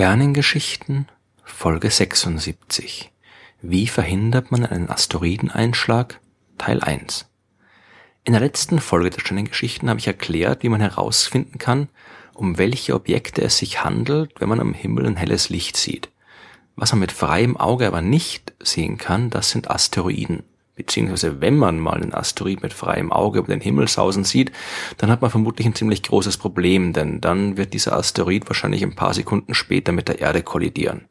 Sternengeschichten Folge 76 Wie verhindert man einen Asteroideneinschlag? Teil 1 In der letzten Folge der Sternengeschichten habe ich erklärt, wie man herausfinden kann, um welche Objekte es sich handelt, wenn man am Himmel ein helles Licht sieht. Was man mit freiem Auge aber nicht sehen kann, das sind Asteroiden beziehungsweise wenn man mal einen Asteroid mit freiem Auge über den Himmel sausen sieht, dann hat man vermutlich ein ziemlich großes Problem, denn dann wird dieser Asteroid wahrscheinlich ein paar Sekunden später mit der Erde kollidieren.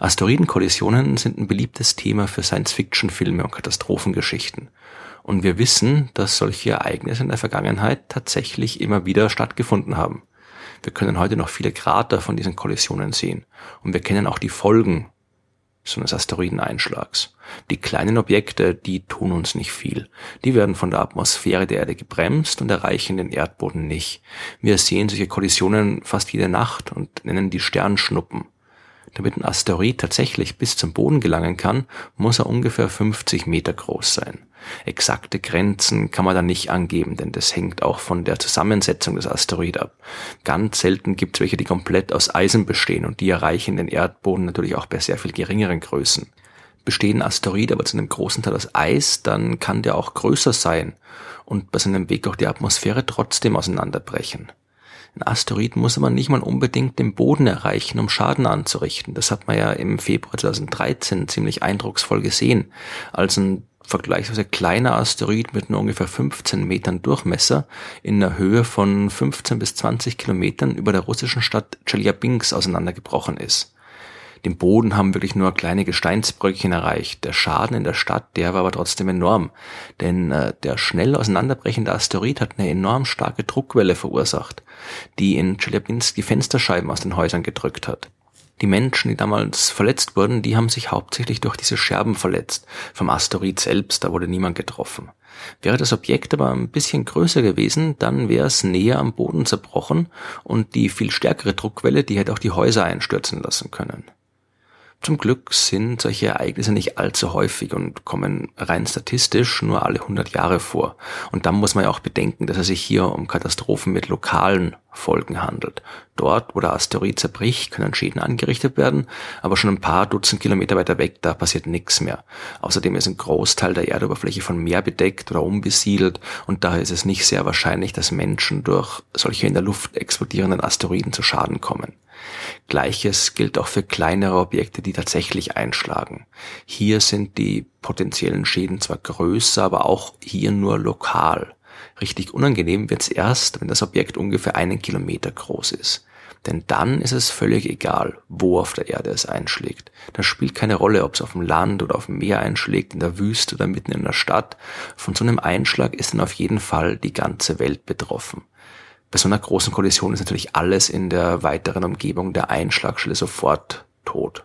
Asteroidenkollisionen sind ein beliebtes Thema für Science-Fiction-Filme und Katastrophengeschichten. Und wir wissen, dass solche Ereignisse in der Vergangenheit tatsächlich immer wieder stattgefunden haben. Wir können heute noch viele Krater von diesen Kollisionen sehen. Und wir kennen auch die Folgen so eines Asteroideneinschlags. Die kleinen Objekte, die tun uns nicht viel. Die werden von der Atmosphäre der Erde gebremst und erreichen den Erdboden nicht. Wir sehen solche Kollisionen fast jede Nacht und nennen die Sternschnuppen. Damit ein Asteroid tatsächlich bis zum Boden gelangen kann, muss er ungefähr 50 Meter groß sein. Exakte Grenzen kann man da nicht angeben, denn das hängt auch von der Zusammensetzung des Asteroid ab. Ganz selten gibt es welche, die komplett aus Eisen bestehen und die erreichen den Erdboden natürlich auch bei sehr viel geringeren Größen. Bestehen Asteroid aber zu einem großen Teil aus Eis, dann kann der auch größer sein und bei seinem Weg durch die Atmosphäre trotzdem auseinanderbrechen. Ein Asteroid muss aber nicht mal unbedingt den Boden erreichen, um Schaden anzurichten. Das hat man ja im Februar 2013 ziemlich eindrucksvoll gesehen, als ein vergleichsweise kleiner Asteroid mit nur ungefähr 15 Metern Durchmesser in einer Höhe von 15 bis 20 Kilometern über der russischen Stadt Chelyabinsk auseinandergebrochen ist. Den Boden haben wirklich nur kleine Gesteinsbröckchen erreicht. Der Schaden in der Stadt, der war aber trotzdem enorm, denn äh, der schnell auseinanderbrechende Asteroid hat eine enorm starke Druckwelle verursacht, die in Chelyabinsk die Fensterscheiben aus den Häusern gedrückt hat. Die Menschen, die damals verletzt wurden, die haben sich hauptsächlich durch diese Scherben verletzt. Vom Asteroid selbst, da wurde niemand getroffen. Wäre das Objekt aber ein bisschen größer gewesen, dann wäre es näher am Boden zerbrochen und die viel stärkere Druckwelle, die hätte auch die Häuser einstürzen lassen können. Zum Glück sind solche Ereignisse nicht allzu häufig und kommen rein statistisch nur alle 100 Jahre vor. Und dann muss man ja auch bedenken, dass es sich hier um Katastrophen mit lokalen Folgen handelt. Dort, wo der Asteroid zerbricht, können Schäden angerichtet werden, aber schon ein paar Dutzend Kilometer weiter weg, da passiert nichts mehr. Außerdem ist ein Großteil der Erdoberfläche von Meer bedeckt oder unbesiedelt und daher ist es nicht sehr wahrscheinlich, dass Menschen durch solche in der Luft explodierenden Asteroiden zu Schaden kommen. Gleiches gilt auch für kleinere Objekte, die tatsächlich einschlagen. Hier sind die potenziellen Schäden zwar größer, aber auch hier nur lokal. Richtig unangenehm wird's erst, wenn das Objekt ungefähr einen Kilometer groß ist. Denn dann ist es völlig egal, wo auf der Erde es einschlägt. Das spielt keine Rolle, ob es auf dem Land oder auf dem Meer einschlägt, in der Wüste oder mitten in der Stadt. Von so einem Einschlag ist dann auf jeden Fall die ganze Welt betroffen. Bei so einer großen Kollision ist natürlich alles in der weiteren Umgebung der Einschlagstelle sofort tot.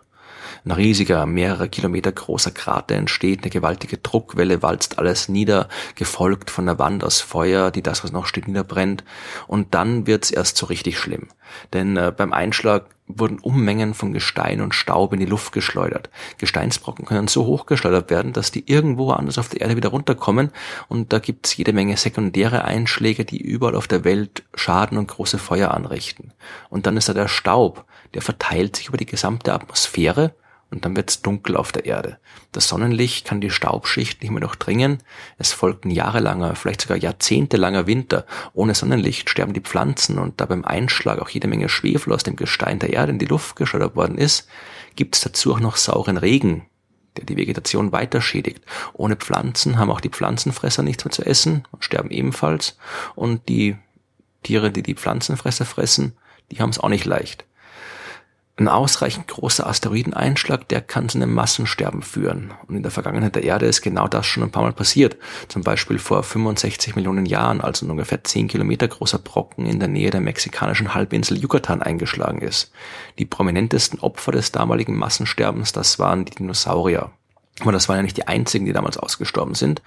Ein riesiger, mehrere Kilometer großer Krater entsteht, eine gewaltige Druckwelle walzt alles nieder, gefolgt von einer Wand aus Feuer, die das, was noch steht, niederbrennt. Und dann wird's erst so richtig schlimm. Denn äh, beim Einschlag wurden Unmengen von Gestein und Staub in die Luft geschleudert. Gesteinsbrocken können so hoch geschleudert werden, dass die irgendwo anders auf der Erde wieder runterkommen und da gibt's jede Menge sekundäre Einschläge, die überall auf der Welt Schaden und große Feuer anrichten. Und dann ist da der Staub, der verteilt sich über die gesamte Atmosphäre und dann wird's dunkel auf der Erde. Das Sonnenlicht kann die Staubschicht nicht mehr durchdringen. Es folgt ein jahrelanger, vielleicht sogar jahrzehntelanger Winter. Ohne Sonnenlicht sterben die Pflanzen und da beim Einschlag auch jede Menge Schwefel aus dem Gestein der Erde in die Luft geschleudert worden ist, gibt's dazu auch noch sauren Regen, der die Vegetation weiter schädigt. Ohne Pflanzen haben auch die Pflanzenfresser nichts mehr zu essen und sterben ebenfalls. Und die Tiere, die die Pflanzenfresser fressen, die haben es auch nicht leicht. Ein ausreichend großer Asteroideneinschlag, der kann zu einem Massensterben führen. Und in der Vergangenheit der Erde ist genau das schon ein paar Mal passiert. Zum Beispiel vor 65 Millionen Jahren, als ein ungefähr 10 Kilometer großer Brocken in der Nähe der mexikanischen Halbinsel Yucatan eingeschlagen ist. Die prominentesten Opfer des damaligen Massensterbens, das waren die Dinosaurier. Aber das waren ja nicht die einzigen, die damals ausgestorben sind.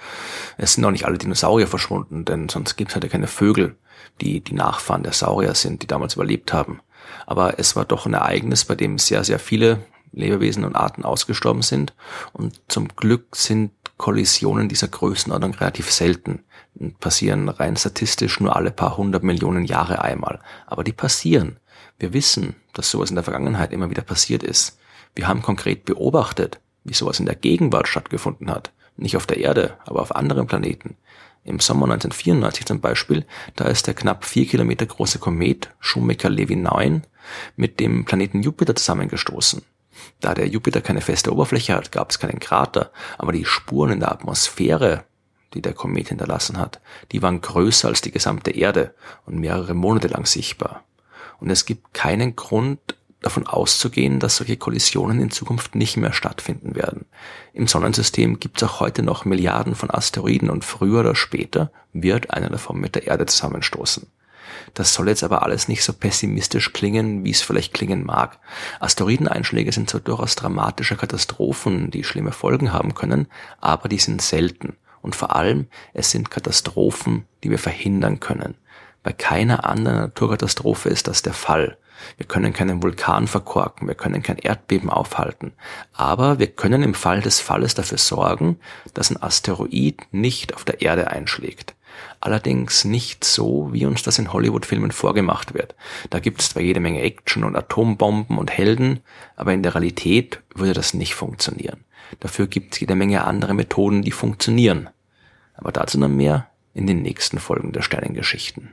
Es sind auch nicht alle Dinosaurier verschwunden, denn sonst gibt es halt ja keine Vögel, die die Nachfahren der Saurier sind, die damals überlebt haben. Aber es war doch ein Ereignis, bei dem sehr, sehr viele Lebewesen und Arten ausgestorben sind. Und zum Glück sind Kollisionen dieser Größenordnung relativ selten, passieren rein statistisch nur alle paar hundert Millionen Jahre einmal. Aber die passieren. Wir wissen, dass sowas in der Vergangenheit immer wieder passiert ist. Wir haben konkret beobachtet, wie sowas in der Gegenwart stattgefunden hat. Nicht auf der Erde, aber auf anderen Planeten. Im Sommer 1994 zum Beispiel, da ist der knapp vier Kilometer große Komet Shoemaker-Levy 9 mit dem Planeten Jupiter zusammengestoßen. Da der Jupiter keine feste Oberfläche hat, gab es keinen Krater, aber die Spuren in der Atmosphäre, die der Komet hinterlassen hat, die waren größer als die gesamte Erde und mehrere Monate lang sichtbar. Und es gibt keinen Grund davon auszugehen, dass solche Kollisionen in Zukunft nicht mehr stattfinden werden. Im Sonnensystem gibt es auch heute noch Milliarden von Asteroiden und früher oder später wird einer davon mit der Erde zusammenstoßen. Das soll jetzt aber alles nicht so pessimistisch klingen, wie es vielleicht klingen mag. Asteroideneinschläge sind zwar durchaus dramatische Katastrophen, die schlimme Folgen haben können, aber die sind selten. Und vor allem, es sind Katastrophen, die wir verhindern können. Bei keiner anderen Naturkatastrophe ist das der Fall. Wir können keinen Vulkan verkorken, wir können kein Erdbeben aufhalten. Aber wir können im Fall des Falles dafür sorgen, dass ein Asteroid nicht auf der Erde einschlägt. Allerdings nicht so, wie uns das in Hollywood-Filmen vorgemacht wird. Da gibt es zwar jede Menge Action und Atombomben und Helden, aber in der Realität würde das nicht funktionieren. Dafür gibt es jede Menge andere Methoden, die funktionieren. Aber dazu noch mehr in den nächsten Folgen der Sternengeschichten.